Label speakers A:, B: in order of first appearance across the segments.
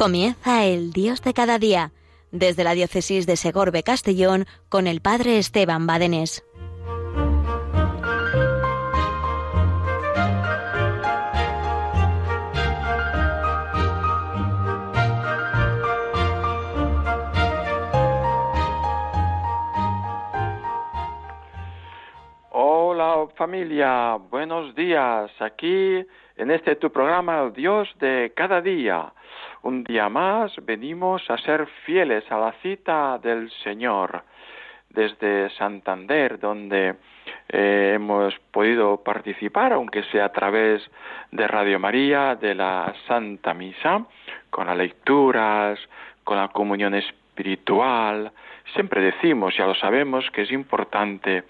A: Comienza el Dios de cada día, desde la diócesis de Segorbe Castellón con el Padre Esteban Badenés.
B: Hola familia, buenos días. Aquí en este tu programa Dios de cada día. Un día más venimos a ser fieles a la cita del Señor desde Santander, donde eh, hemos podido participar, aunque sea a través de Radio María, de la Santa Misa, con las lecturas, con la comunión espiritual. Siempre decimos, ya lo sabemos, que es importante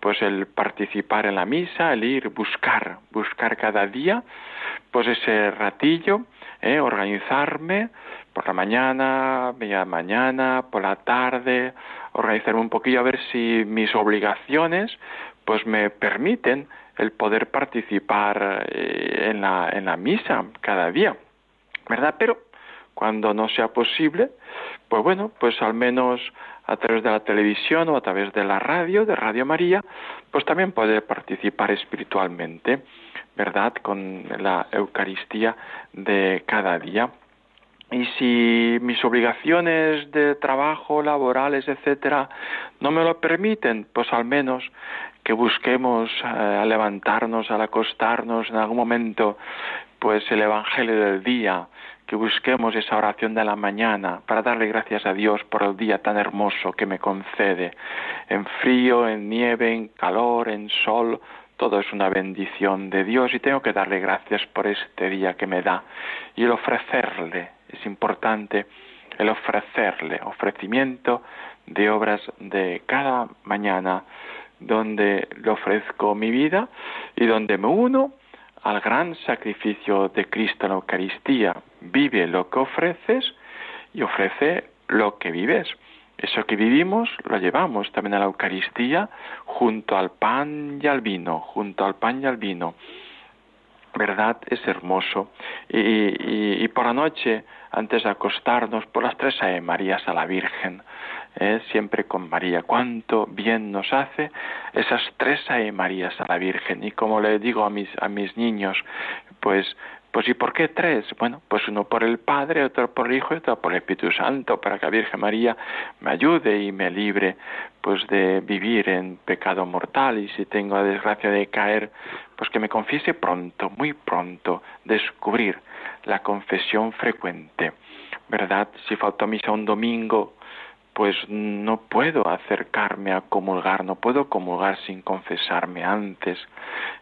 B: pues el participar en la misa, el ir, buscar, buscar cada día, pues ese ratillo, ¿eh? organizarme por la mañana, media mañana, por la tarde, organizarme un poquillo a ver si mis obligaciones pues me permiten el poder participar eh, en, la, en la misa cada día, ¿verdad? Pero cuando no sea posible, pues bueno, pues al menos a través de la televisión o a través de la radio, de Radio María, pues también puede participar espiritualmente, ¿verdad? Con la Eucaristía de cada día. Y si mis obligaciones de trabajo, laborales, etcétera, no me lo permiten, pues al menos que busquemos eh, a levantarnos, al acostarnos en algún momento, pues el Evangelio del día, que busquemos esa oración de la mañana para darle gracias a Dios por el día tan hermoso que me concede. En frío, en nieve, en calor, en sol, todo es una bendición de Dios y tengo que darle gracias por este día que me da. Y el ofrecerle, es importante el ofrecerle, ofrecimiento de obras de cada mañana, donde le ofrezco mi vida y donde me uno al gran sacrificio de Cristo en la Eucaristía. Vive lo que ofreces y ofrece lo que vives. Eso que vivimos lo llevamos también a la Eucaristía junto al pan y al vino, junto al pan y al vino. ¿Verdad? Es hermoso. Y, por la noche, antes de acostarnos, por las tres Ave Marías a la Virgen, ¿eh? siempre con María. Cuánto bien nos hace esas tres Ave Marías a la Virgen. Y como le digo a mis, a mis niños, pues pues ¿y por qué tres? Bueno, pues uno por el Padre, otro por el Hijo y otro por el Espíritu Santo, para que la Virgen María me ayude y me libre pues de vivir en pecado mortal y si tengo la desgracia de caer, pues que me confiese pronto, muy pronto, descubrir la confesión frecuente. ¿Verdad? Si faltó misa un domingo, pues no puedo acercarme a comulgar, no puedo comulgar sin confesarme antes.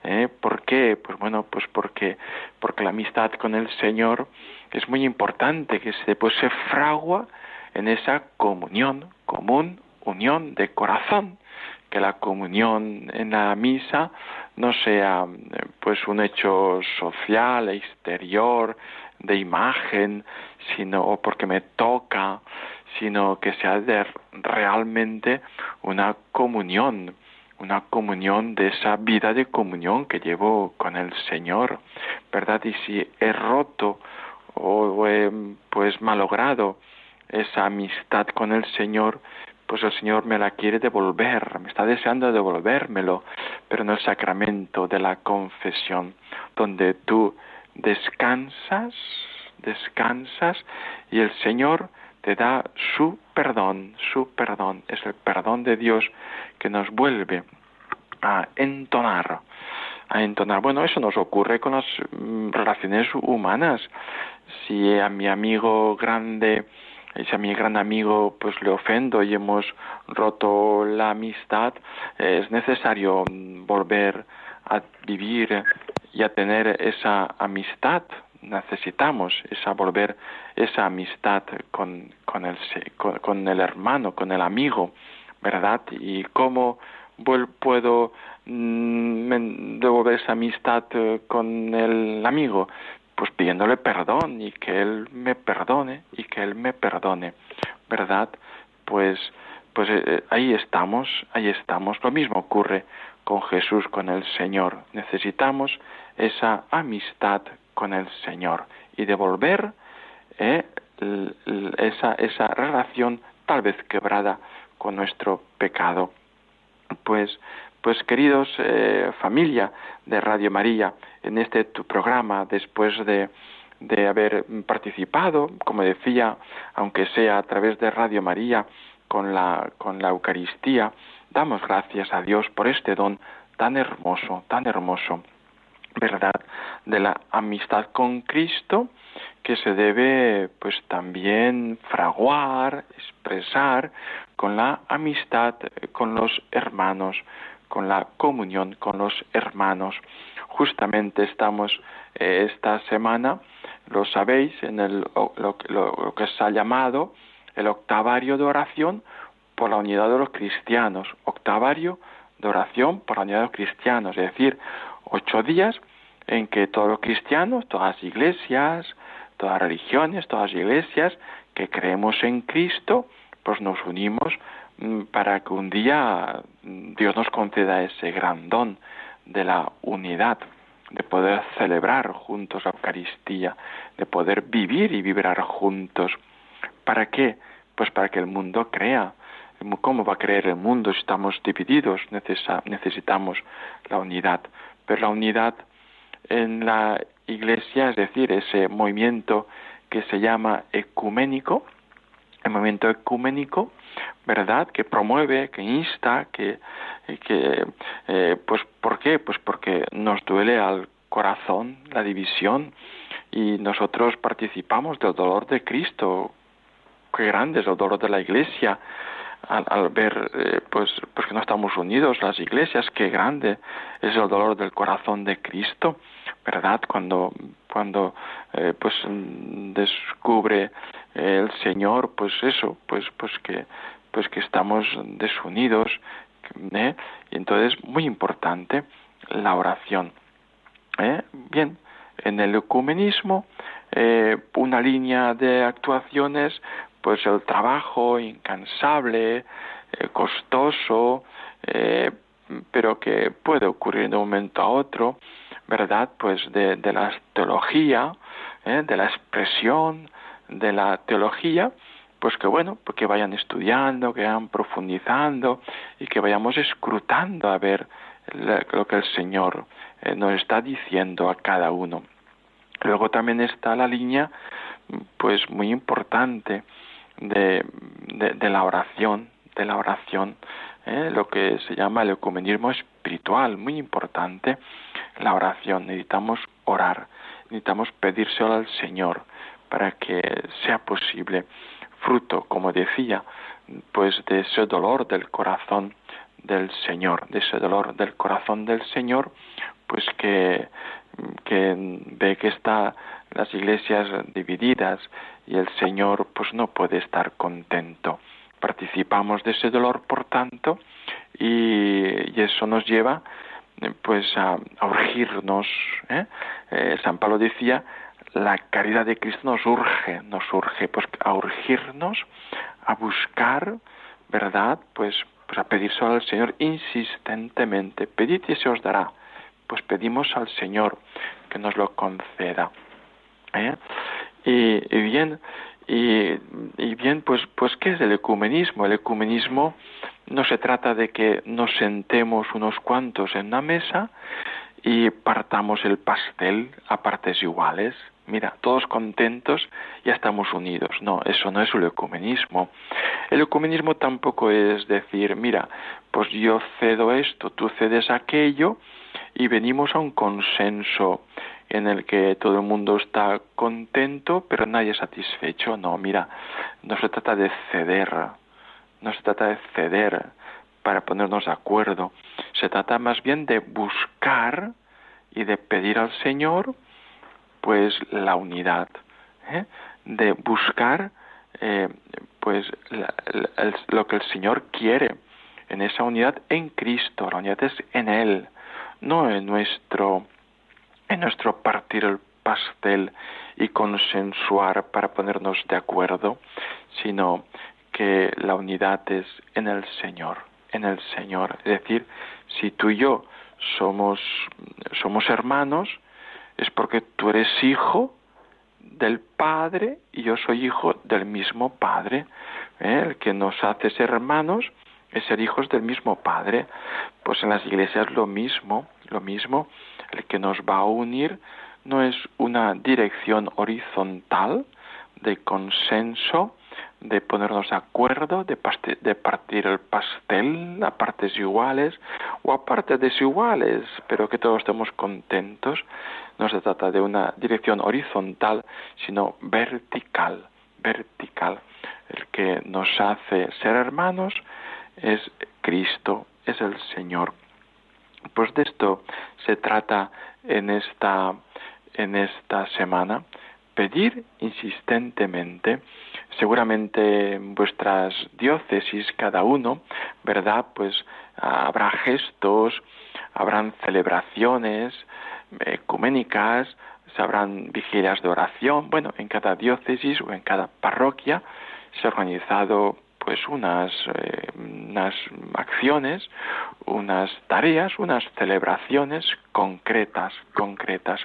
B: ¿eh? ¿Por qué? Pues bueno, pues porque, porque la amistad con el Señor es muy importante, que se, pues se fragua en esa comunión, común, unión de corazón, que la comunión en la misa no sea pues un hecho social, exterior, de imagen, sino porque me toca, sino que sea de realmente una comunión, una comunión de esa vida de comunión que llevo con el Señor, ¿verdad? Y si he roto o he pues malogrado esa amistad con el Señor, pues el Señor me la quiere devolver, me está deseando devolvérmelo, pero en el sacramento de la confesión, donde tú descansas, descansas y el Señor te da su perdón, su perdón, es el perdón de Dios que nos vuelve a entonar, a entonar. Bueno, eso nos ocurre con las mm, relaciones humanas. Si a mi amigo grande, si a mi gran amigo pues le ofendo y hemos roto la amistad, es necesario mm, volver a vivir y a tener esa amistad necesitamos esa volver esa amistad con, con, el, con, el hermano, con el amigo, ¿verdad? Y cómo puedo mm, devolver esa amistad eh, con el amigo, pues pidiéndole perdón y que él me perdone y que él me perdone, ¿verdad? Pues pues eh, eh, ahí estamos, ahí estamos. Lo mismo ocurre con Jesús, con el Señor. Necesitamos esa amistad con el Señor y devolver eh, esa, esa relación tal vez quebrada con nuestro pecado. Pues, pues queridos eh, familia de Radio María, en este tu programa, después de, de haber participado, como decía, aunque sea a través de Radio María, con la, con la Eucaristía, damos gracias a Dios por este don tan hermoso, tan hermoso, ¿verdad? De la amistad con Cristo que se debe pues también fraguar, expresar con la amistad con los hermanos, con la comunión con los hermanos. Justamente estamos eh, esta semana, lo sabéis, en el, lo, que se ha llamado el octavario de oración por la unidad de los cristianos, octavario de oración por la unidad de los cristianos, es decir, ocho días en que todos los cristianos, todas las iglesias, todas las religiones, todas las iglesias que creemos en Cristo, pues nos unimos mm, para que un día mm, Dios nos conceda ese gran don de la unidad, de poder celebrar juntos la Eucaristía, de poder vivir y vibrar juntos. ¿Para qué? Pues para que el mundo crea. ¿Cómo va a creer el mundo si estamos divididos? necesitamos la unidad. Pero la unidad en la iglesia, es decir, ese movimiento que se llama ecuménico, el movimiento ecuménico, ¿verdad? Que promueve, que insta, que, que eh, pues, ¿por qué? Pues porque nos duele al corazón la división y nosotros participamos del dolor de Cristo. Qué grande es el dolor de la Iglesia al, ver eh, pues, pues que no estamos unidos las iglesias, qué grande es el dolor del corazón de Cristo ¿verdad? Cuando, cuando eh, pues descubre el Señor, pues eso, pues, pues que, pues que estamos desunidos, ¿eh? y entonces muy importante la oración. ¿eh? Bien, en el ecumenismo, una línea de actuaciones, pues el trabajo incansable, costoso, pero que puede ocurrir de un momento a otro, ¿verdad? Pues de, de la teología, ¿eh? de la expresión de la teología, pues que bueno, pues que vayan estudiando, que vayan profundizando y que vayamos escrutando a ver lo que el Señor eh, nos está diciendo a cada uno. Luego también está la línea, pues muy importante de, de, la oración, de la oración, ¿eh? lo que se llama el ecumenismo espiritual, muy importante, la oración, necesitamos orar, necesitamos pedírselo al Señor para que sea posible, fruto, como decía, pues de ese dolor del corazón del Señor, de ese dolor del corazón del Señor, pues que, que ve que está las iglesias divididas y el Señor pues no puede estar contento. Participamos de ese dolor, por tanto, y, y eso nos lleva pues a, urgirnos. ¿eh? ¿eh? San Pablo decía, la caridad de Cristo nos urge, nos urge, pues a urgirnos, a buscar, ¿verdad? Pues, pues a pedir solo al Señor insistentemente. Pedid y se os dará. Pues pedimos al Señor que nos lo conceda. ¿eh? Y, y, bien, y, y, bien, pues, pues, ¿qué es el ecumenismo? El ecumenismo no se trata de que nos sentemos unos cuantos en una mesa y partamos el pastel a partes iguales. Mira, todos contentos, ya estamos unidos. No, eso no es el ecumenismo. El ecumenismo tampoco es decir, mira, pues yo cedo esto, tú cedes aquello y venimos a un consenso en el que todo el mundo está contento, pero nadie satisfecho. No, mira, no se trata de ceder, no se trata de ceder para ponernos de acuerdo, se trata más bien de buscar y de pedir al Señor pues la unidad, ¿eh? de buscar eh, pues lo que el Señor quiere en esa unidad en Cristo, la unidad es en Él, no en nuestro en nuestro partir el pastel y consensuar para ponernos de acuerdo, sino que la unidad es en el Señor, en el Señor. Es decir, si tú y yo somos, somos hermanos, es porque tú eres hijo del Padre y yo soy hijo del mismo Padre. ¿eh? El que nos hace ser hermanos es ser hijos del mismo Padre. Pues en las iglesias lo mismo, lo mismo. El que nos va a unir no es una dirección horizontal de consenso, de ponernos de acuerdo, de, de, partir el pastel a partes iguales o a partes desiguales, pero que todos estemos contentos. No se trata de una dirección horizontal, sino vertical, vertical. El que nos hace ser hermanos es Cristo, es el Señor. Pues de esto se trata en esta, en esta semana pedir insistentemente, seguramente en vuestras diócesis cada uno, ¿verdad? Pues habrá gestos, habrán celebraciones ecuménicas, se habrán vigilias de oración, bueno, en cada diócesis o en cada parroquia se ha organizado pues unas, eh, unas acciones, unas tareas, unas celebraciones concretas, concretas.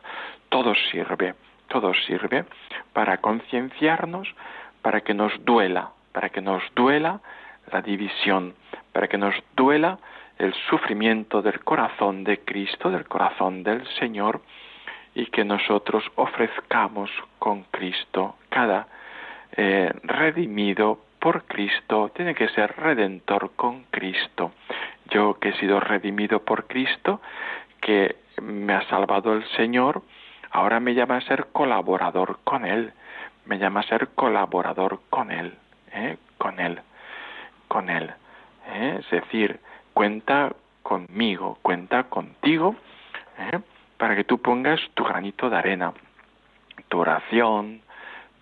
B: Todo sirve todo sirve para concienciarnos, para que nos duela, para que nos duela la división, para que nos duela el sufrimiento del corazón de Cristo, del corazón del Señor, y que nosotros ofrezcamos con Cristo cada eh, redimido por Cristo, tiene que ser redentor con Cristo. Yo que he sido redimido por Cristo, que me ha salvado el Señor, Ahora me llama a ser colaborador con Él, me llama a ser colaborador con Él, ¿eh? con Él, con Él. ¿eh? Es decir, cuenta conmigo, cuenta contigo, ¿eh? para que tú pongas tu granito de arena, tu oración,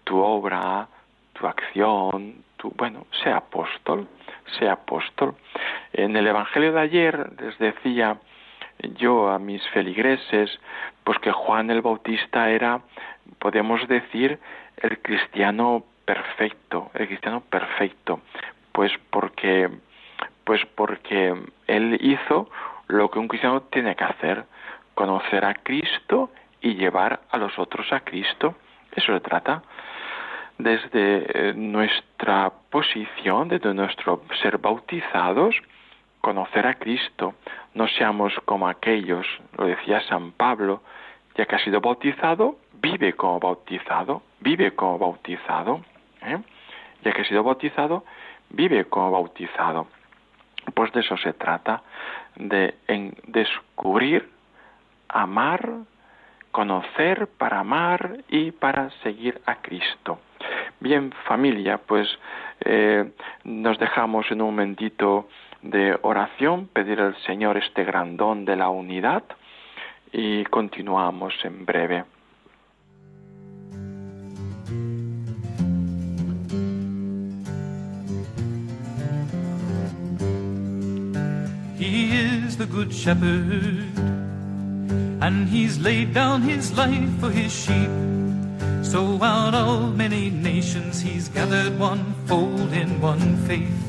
B: tu obra, tu acción, bueno, sea apóstol, sea apóstol. En el Evangelio de ayer les decía yo a mis feligreses, pues que Juan el Bautista era, podemos decir, el cristiano perfecto, el cristiano perfecto, pues porque, pues porque él hizo lo que un cristiano tiene que hacer, conocer a Cristo y llevar a los otros a Cristo. Eso se trata. Desde eh, nuestra posición, desde nuestro ser bautizados, conocer a Cristo, no seamos como aquellos, lo decía San Pablo, ya que ha sido bautizado, vive como bautizado, vive como bautizado, ¿eh? ya que ha sido bautizado, vive como bautizado. Pues de eso se trata, de en descubrir, amar, conocer para amar y para seguir a Cristo. Bien, familia, pues eh, nos dejamos en un momentito de oración, pedir al Señor este gran don de la unidad y continuamos en breve.
C: He is the good shepherd, and he's laid down his life for his sheep. So out of many nations he's gathered one fold in one faith.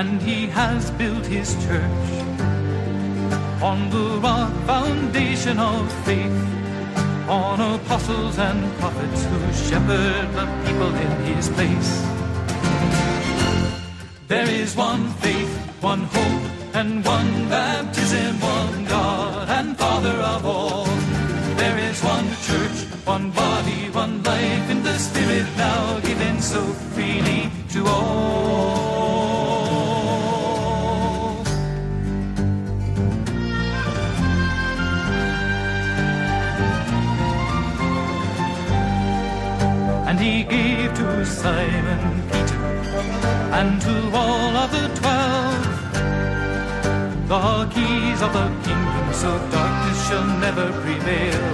C: and he has built his church on the rock foundation of faith, on apostles and prophets who shepherd the people in his place. There is one faith, one hope, and one baptism, one and Father of all. There is one church, one body, one life in the Spirit now given so freely to all. And he gave to Simon Peter and to all of the the keys of the kingdom so darkness shall never prevail.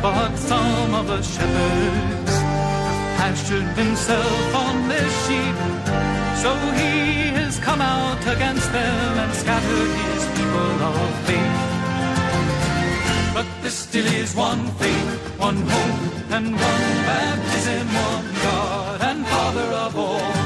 C: But some of the shepherds pastured himself on their sheep, so he has come out against them and scattered his people of faith. But there still is one faith, one hope, and one baptism, one God and Father of all.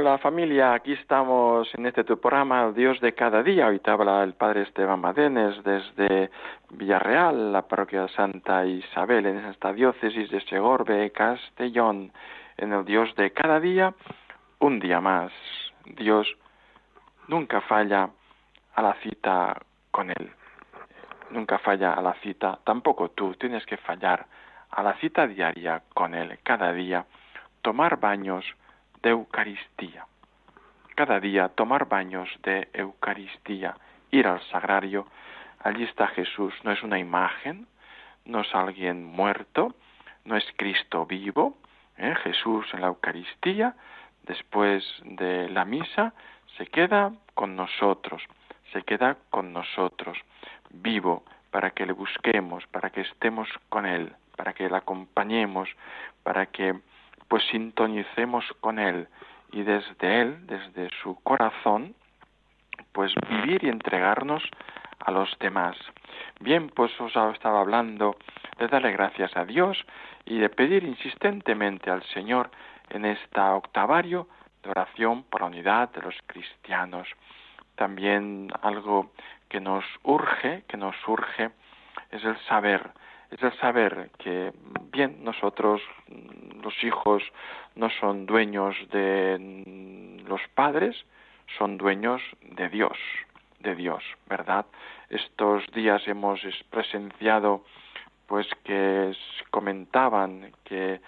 B: Hola familia, aquí estamos en este tu programa, Dios de cada día. Hoy te habla el Padre Esteban Madenes desde Villarreal, la parroquia de Santa Isabel, en esta diócesis de Segorbe, Castellón, en el Dios de cada día, un día más. Dios nunca falla a la cita con Él. Nunca falla a la cita, tampoco tú tienes que fallar a la cita diaria con Él, cada día, tomar baños de Eucaristía. Cada día tomar baños de Eucaristía, ir al sagrario, allí está Jesús, no es una imagen, no es alguien muerto, no es Cristo vivo, ¿eh? Jesús en la Eucaristía, después de la misa, se queda con nosotros, se queda con nosotros, vivo, para que le busquemos, para que estemos con Él, para que le acompañemos, para que pues sintonicemos con Él y desde Él, desde su corazón, pues vivir y entregarnos a los demás. Bien, pues os estaba hablando de darle gracias a Dios y de pedir insistentemente al Señor en esta octavario de oración por la unidad de los cristianos. También algo que nos urge, que nos urge, es el saber, es el saber que, bien, nosotros, los hijos, no son dueños de los padres, son dueños de Dios, de Dios, ¿verdad? Estos días hemos presenciado, pues, que comentaban que,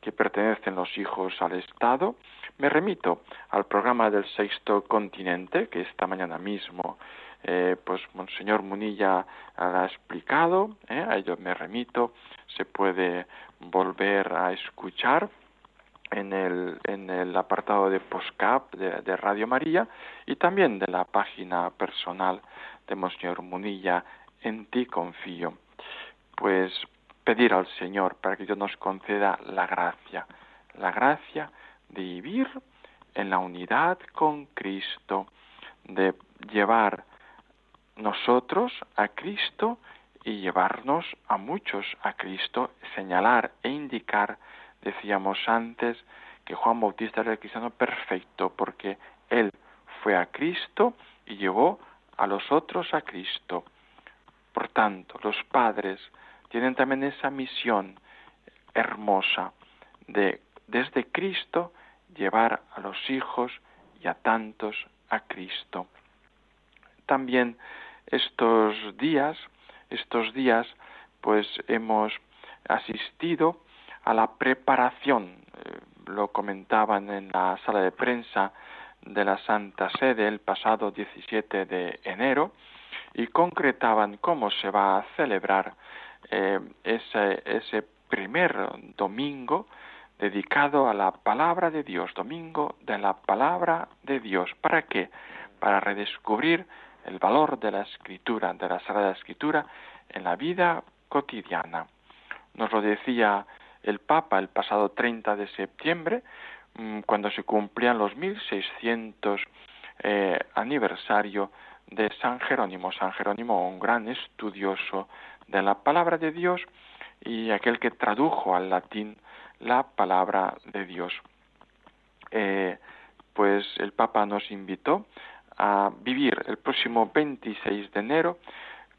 B: que pertenecen los hijos al Estado. Me remito al programa del Sexto Continente, que esta mañana mismo eh, pues Monseñor Munilla ha explicado, eh, a ello me remito, se puede volver a escuchar en el, en el apartado de POSCAP de, Radio María y también de la página personal de Monseñor Munilla, en ti confío. Pues pedir al Señor para que Dios nos conceda la gracia, la gracia de vivir en la unidad con Cristo, de llevar nosotros a Cristo y llevarnos a muchos a Cristo, señalar e indicar, decíamos antes, que Juan Bautista era el cristiano perfecto, porque él fue a Cristo y llevó a los otros a Cristo. Por tanto, los padres tienen también esa misión hermosa de desde Cristo llevar a los hijos y a tantos a Cristo. También estos días, estos días, pues hemos asistido a la preparación, eh, lo comentaban en la sala de prensa de la Santa Sede el pasado 17 de enero y concretaban cómo se va a celebrar eh, ese, ese primer domingo dedicado a la palabra de Dios, domingo de la palabra de Dios. ¿Para qué? Para redescubrir el valor de la escritura, de la Sagrada Escritura, en la vida cotidiana. Nos lo decía el Papa el pasado 30 de septiembre, mm, cuando se cumplían los 1600 eh, aniversario de San Jerónimo. San Jerónimo, un gran estudioso de la palabra de Dios y aquel que tradujo al latín la palabra de Dios. Eh, pues el Papa nos invitó a vivir el próximo 26 de enero,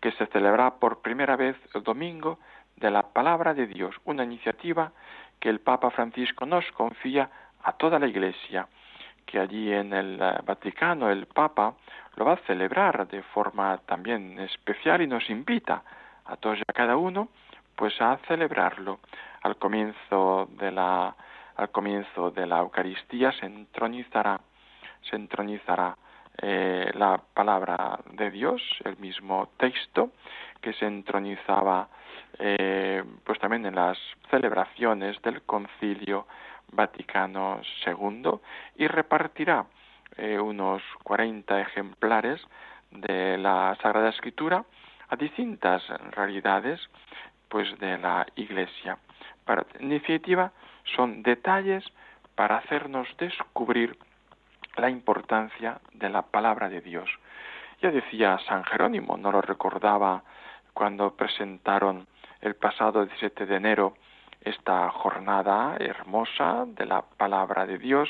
B: que se celebrará por primera vez el domingo de la palabra de Dios, una iniciativa que el Papa Francisco nos confía a toda la Iglesia, que allí en el eh, Vaticano el Papa lo va a celebrar de forma también especial y nos invita a todos y a cada uno pues a celebrarlo. Al comienzo de la al comienzo de la Eucaristía se entronizará se entronizará eh, la palabra de Dios, el mismo texto que se entronizaba eh, pues también en las celebraciones del Concilio Vaticano II y repartirá eh, unos 40 ejemplares de la Sagrada Escritura a distintas realidades pues de la Iglesia. Para, en definitiva, son detalles para hacernos descubrir la importancia de la palabra de Dios. Ya decía San Jerónimo, no lo recordaba cuando presentaron el pasado 17 de enero esta jornada hermosa de la palabra de Dios,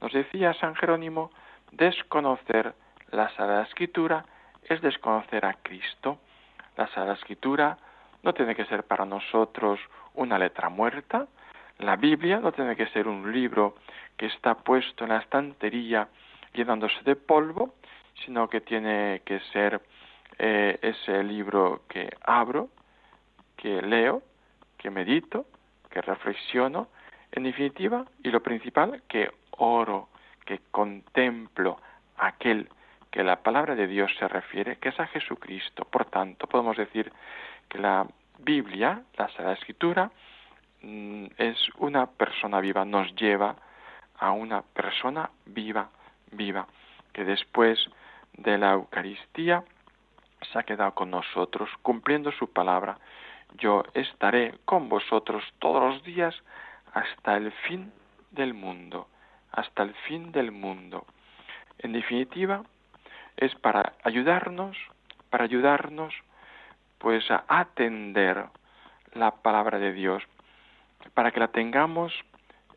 B: Nos decía San Jerónimo, desconocer la Sagrada Escritura es desconocer a Cristo. La Sagrada Escritura no tiene que ser para nosotros una letra muerta. La Biblia no tiene que ser un libro que está puesto en la estantería llenándose de polvo, sino que tiene que ser eh, ese libro que abro, que leo, que medito, que reflexiono, en definitiva, y lo principal, que oro, que contemplo aquel que la palabra de Dios se refiere, que es a Jesucristo. Por tanto, podemos decir que la Biblia, la Sagrada Escritura, mm, es una persona viva, nos lleva a una persona viva, viva, que después de la Eucaristía se ha quedado con nosotros, cumpliendo su palabra. Yo estaré con vosotros todos los días hasta el fin del mundo, hasta el fin del mundo. En definitiva, es para ayudarnos, para ayudarnos pues a atender la palabra de Dios, para que la tengamos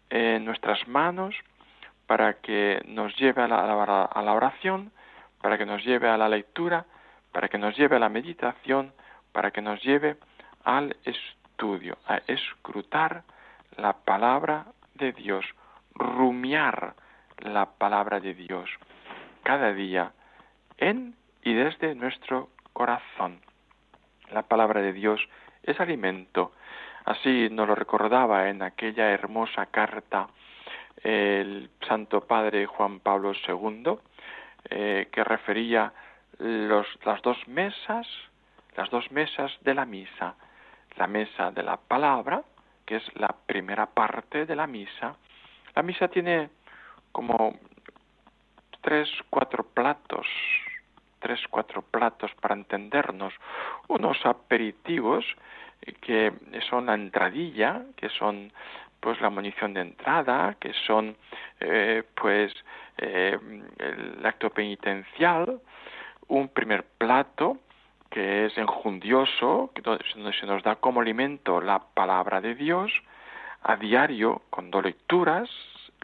B: en nuestras manos, para que nos lleve a la, a la oración, para que nos lleve a la lectura, para que nos lleve a la meditación, para que nos lleve al estudio, a escrutar la palabra de Dios, rumiar la palabra de Dios cada día en y desde nuestro corazón. La palabra de Dios es alimento. Así nos lo recordaba en aquella hermosa carta el Santo Padre Juan Pablo II, eh, que refería las dos mesas, las dos mesas de la misa, la mesa de la palabra, que es la primera parte de la misa. La misa tiene como tres, cuatro platos, tres, cuatro platos para entendernos, unos aperitivos que son la entradilla, que son pues la munición de entrada, que son eh, pues eh, el acto penitencial, un primer plato que es enjundioso, donde se nos da como alimento la palabra de Dios, a diario con dos lecturas,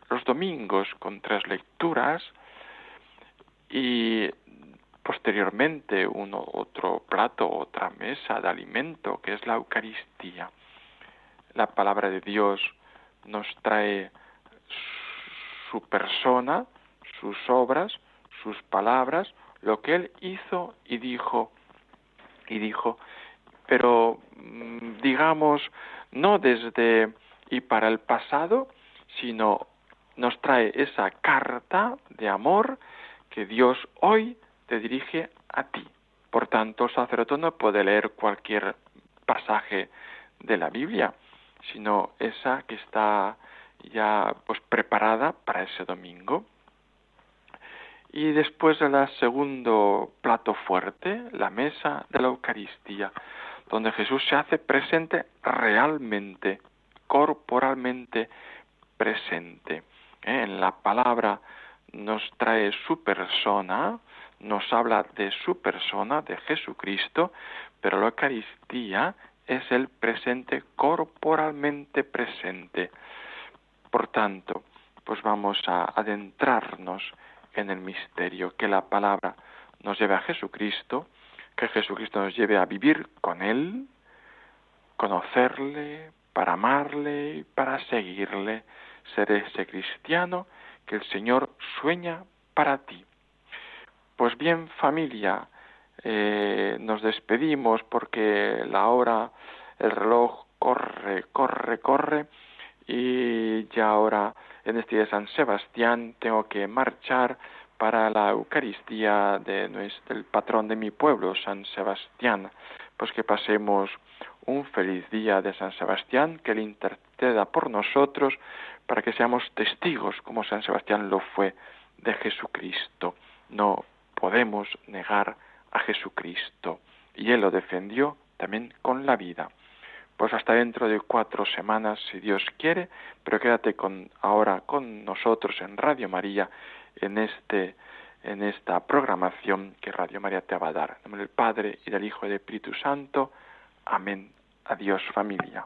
B: los domingos con tres lecturas, y posteriormente uno otro plato, otra mesa de alimento que es la Eucaristía. La palabra de Dios nos trae su persona, sus obras, sus palabras, lo que él hizo y dijo y dijo, pero mm, digamos no desde y para el pasado, sino nos trae esa carta de amor que Dios hoy te dirige a ti. Por tanto, el sacerdote no puede leer cualquier pasaje de la Biblia, sino esa que está ya pues preparada para ese domingo. Y después el segundo plato fuerte, la mesa de la Eucaristía, donde Jesús se hace presente realmente, corporalmente presente. ¿eh? En la palabra nos trae su persona, nos habla de su persona, de Jesucristo, pero la Eucaristía es el presente corporalmente presente. Por tanto, pues vamos a adentrarnos en el misterio, que la palabra nos lleve a Jesucristo, que Jesucristo nos lleve a vivir con Él, conocerle, para amarle para seguirle, ser ese cristiano que el Señor sueña para ti. Pues bien, familia, eh, nos despedimos porque la hora, el reloj corre, corre, corre y ya ahora en este día de San Sebastián tengo que marchar para la Eucaristía de del patrón de mi pueblo, San Sebastián. Pues que pasemos un feliz día de San Sebastián, que le interceda por nosotros para que seamos testigos, como San Sebastián lo fue, de Jesucristo. No podemos negar a Jesucristo. Y Él lo defendió también con la vida. Pues hasta dentro de cuatro semanas, si Dios quiere, pero quédate con, ahora con nosotros en Radio María, en, este, en esta programación que Radio María te va a dar. En nombre del Padre y del Hijo y del Espíritu Santo. Amén. Adiós familia.